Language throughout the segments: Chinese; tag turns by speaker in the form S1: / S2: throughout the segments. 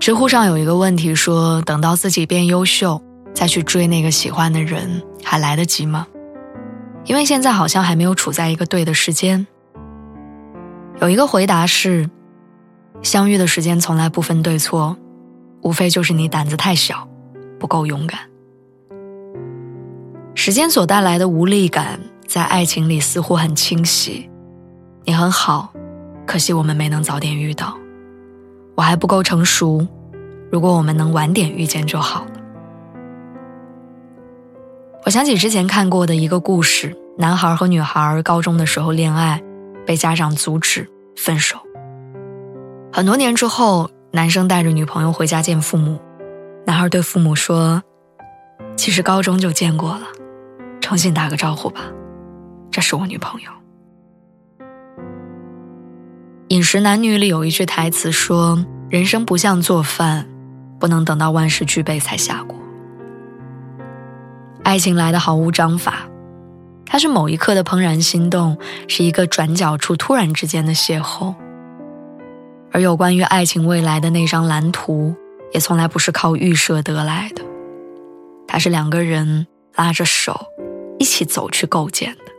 S1: 知乎上有一个问题说：“等到自己变优秀，再去追那个喜欢的人，还来得及吗？”因为现在好像还没有处在一个对的时间。有一个回答是：相遇的时间从来不分对错，无非就是你胆子太小，不够勇敢。时间所带来的无力感，在爱情里似乎很清晰。你很好，可惜我们没能早点遇到。我还不够成熟，如果我们能晚点遇见就好了。我想起之前看过的一个故事：男孩和女孩高中的时候恋爱，被家长阻止分手。很多年之后，男生带着女朋友回家见父母，男孩对父母说：“其实高中就见过了，重新打个招呼吧，这是我女朋友。”《饮食男女》里有一句台词说：“人生不像做饭，不能等到万事俱备才下锅。爱情来的毫无章法，它是某一刻的怦然心动，是一个转角处突然之间的邂逅。而有关于爱情未来的那张蓝图，也从来不是靠预设得来的，它是两个人拉着手一起走去构建的。”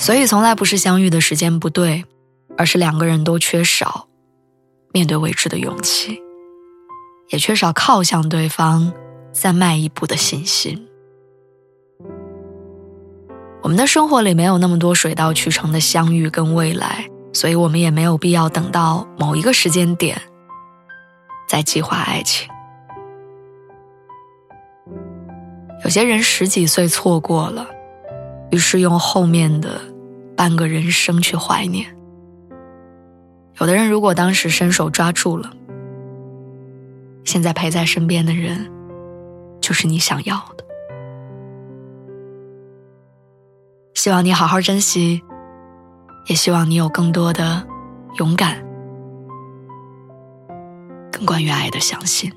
S1: 所以，从来不是相遇的时间不对，而是两个人都缺少面对未知的勇气，也缺少靠向对方再迈一步的信心。我们的生活里没有那么多水到渠成的相遇跟未来，所以我们也没有必要等到某一个时间点再计划爱情。有些人十几岁错过了，于是用后面的。半个人生去怀念。有的人如果当时伸手抓住了，现在陪在身边的人，就是你想要的。希望你好好珍惜，也希望你有更多的勇敢，跟关于爱的相信。